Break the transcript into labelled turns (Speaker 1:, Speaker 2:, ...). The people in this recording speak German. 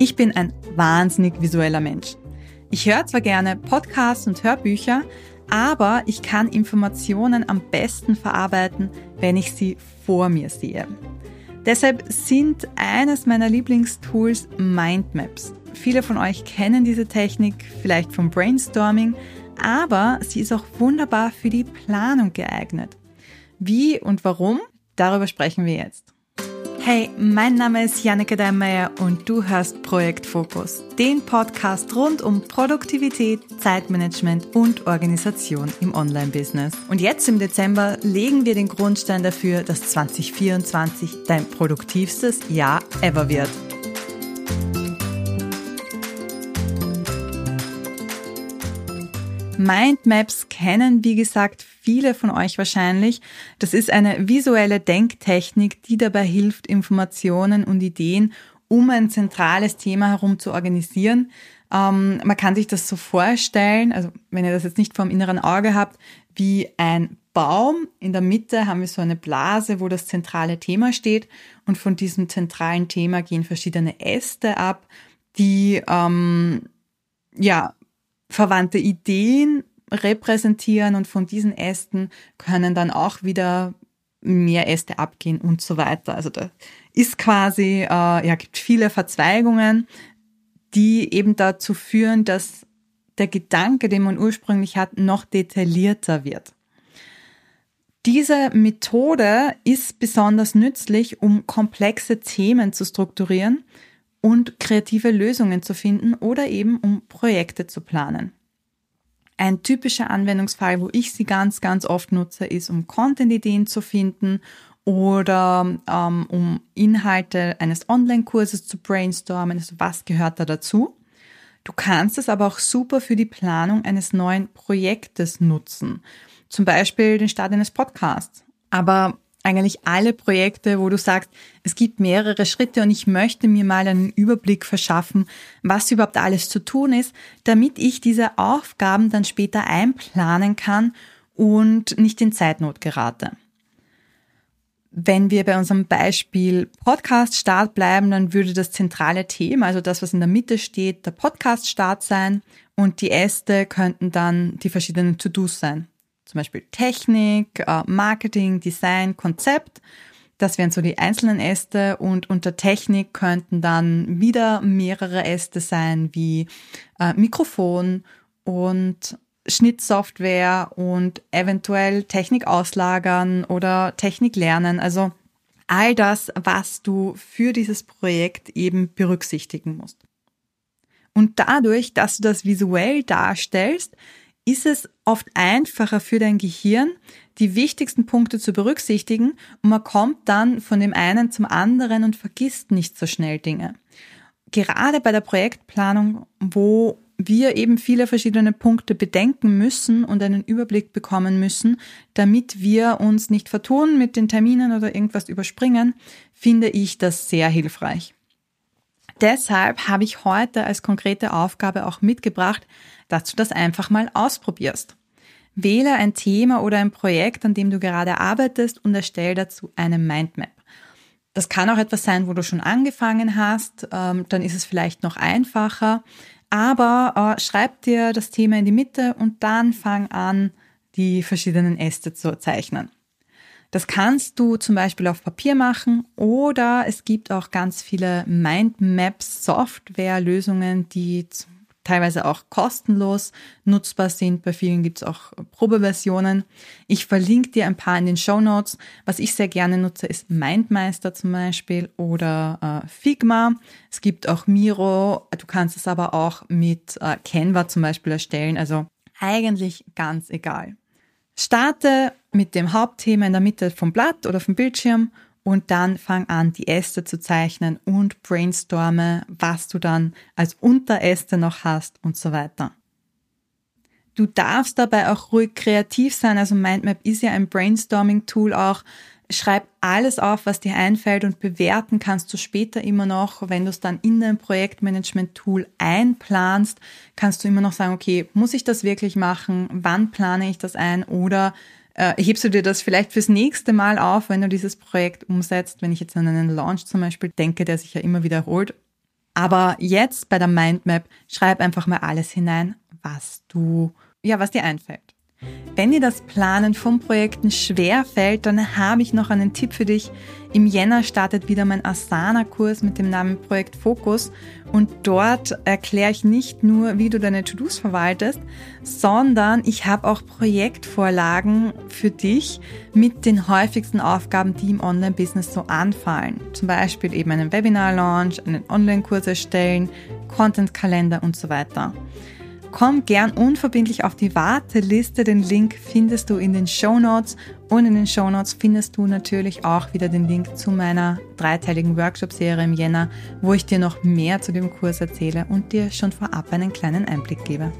Speaker 1: Ich bin ein wahnsinnig visueller Mensch. Ich höre zwar gerne Podcasts und Hörbücher, aber ich kann Informationen am besten verarbeiten, wenn ich sie vor mir sehe. Deshalb sind eines meiner Lieblingstools Mindmaps. Viele von euch kennen diese Technik vielleicht vom Brainstorming, aber sie ist auch wunderbar für die Planung geeignet. Wie und warum? Darüber sprechen wir jetzt. Hey, mein Name ist Janneke Deinmeier und du hörst Projekt Fokus, den Podcast rund um Produktivität, Zeitmanagement und Organisation im Online-Business. Und jetzt im Dezember legen wir den Grundstein dafür, dass 2024 dein produktivstes Jahr ever wird. Mindmaps kennen, wie gesagt, viele von euch wahrscheinlich. Das ist eine visuelle Denktechnik, die dabei hilft, Informationen und Ideen um ein zentrales Thema herum zu organisieren. Ähm, man kann sich das so vorstellen, also wenn ihr das jetzt nicht vor inneren Auge habt, wie ein Baum. In der Mitte haben wir so eine Blase, wo das zentrale Thema steht. Und von diesem zentralen Thema gehen verschiedene Äste ab, die ähm, ja verwandte Ideen repräsentieren und von diesen Ästen können dann auch wieder mehr Äste abgehen und so weiter. Also da ist quasi, äh, ja, gibt viele Verzweigungen, die eben dazu führen, dass der Gedanke, den man ursprünglich hat, noch detaillierter wird. Diese Methode ist besonders nützlich, um komplexe Themen zu strukturieren und kreative Lösungen zu finden oder eben um Projekte zu planen. Ein typischer Anwendungsfall, wo ich sie ganz, ganz oft nutze, ist, um Content-Ideen zu finden oder ähm, um Inhalte eines Online-Kurses zu brainstormen. Also was gehört da dazu? Du kannst es aber auch super für die Planung eines neuen Projektes nutzen. Zum Beispiel den Start eines Podcasts. Aber eigentlich alle Projekte, wo du sagst, es gibt mehrere Schritte und ich möchte mir mal einen Überblick verschaffen, was überhaupt alles zu tun ist, damit ich diese Aufgaben dann später einplanen kann und nicht in Zeitnot gerate. Wenn wir bei unserem Beispiel Podcast-Start bleiben, dann würde das zentrale Thema, also das, was in der Mitte steht, der Podcast-Start sein und die Äste könnten dann die verschiedenen To-Dos sein zum Beispiel Technik, äh, Marketing, Design, Konzept. Das wären so die einzelnen Äste und unter Technik könnten dann wieder mehrere Äste sein wie äh, Mikrofon und Schnittsoftware und eventuell Technik auslagern oder Technik lernen. Also all das, was du für dieses Projekt eben berücksichtigen musst. Und dadurch, dass du das visuell darstellst, ist es oft einfacher für dein Gehirn, die wichtigsten Punkte zu berücksichtigen und man kommt dann von dem einen zum anderen und vergisst nicht so schnell Dinge. Gerade bei der Projektplanung, wo wir eben viele verschiedene Punkte bedenken müssen und einen Überblick bekommen müssen, damit wir uns nicht vertun mit den Terminen oder irgendwas überspringen, finde ich das sehr hilfreich. Deshalb habe ich heute als konkrete Aufgabe auch mitgebracht, dass du das einfach mal ausprobierst. Wähle ein Thema oder ein Projekt, an dem du gerade arbeitest und erstelle dazu eine Mindmap. Das kann auch etwas sein, wo du schon angefangen hast, ähm, dann ist es vielleicht noch einfacher. Aber äh, schreib dir das Thema in die Mitte und dann fang an, die verschiedenen Äste zu zeichnen. Das kannst du zum Beispiel auf Papier machen oder es gibt auch ganz viele Mindmaps Software-Lösungen, die teilweise auch kostenlos nutzbar sind. Bei vielen gibt es auch Probeversionen. Ich verlinke dir ein paar in den Show Notes. Was ich sehr gerne nutze, ist Mindmeister zum Beispiel oder äh, Figma. Es gibt auch Miro. Du kannst es aber auch mit äh, Canva zum Beispiel erstellen. Also eigentlich ganz egal. Starte mit dem Hauptthema in der Mitte vom Blatt oder vom Bildschirm und dann fang an, die Äste zu zeichnen und brainstorme, was du dann als Unteräste noch hast und so weiter. Du darfst dabei auch ruhig kreativ sein. Also Mindmap ist ja ein Brainstorming-Tool auch. Schreib alles auf, was dir einfällt und bewerten kannst du später immer noch, wenn du es dann in dein Projektmanagement-Tool einplanst, kannst du immer noch sagen, okay, muss ich das wirklich machen? Wann plane ich das ein? Oder äh, hebst du dir das vielleicht fürs nächste Mal auf, wenn du dieses Projekt umsetzt, wenn ich jetzt an einen Launch zum Beispiel denke, der sich ja immer wiederholt. Aber jetzt bei der Mindmap schreib einfach mal alles hinein, was du, ja, was dir einfällt. Wenn dir das Planen von Projekten schwer fällt, dann habe ich noch einen Tipp für dich. Im Jänner startet wieder mein Asana-Kurs mit dem Namen Projekt Fokus und dort erkläre ich nicht nur, wie du deine To-Dos verwaltest, sondern ich habe auch Projektvorlagen für dich mit den häufigsten Aufgaben, die im Online-Business so anfallen. Zum Beispiel eben einen Webinar-Launch, einen Online-Kurs erstellen, Content-Kalender und so weiter. Komm gern unverbindlich auf die Warteliste. Den Link findest du in den Show Notes und in den Show Notes findest du natürlich auch wieder den Link zu meiner dreiteiligen Workshop-Serie im Jänner, wo ich dir noch mehr zu dem Kurs erzähle und dir schon vorab einen kleinen Einblick gebe.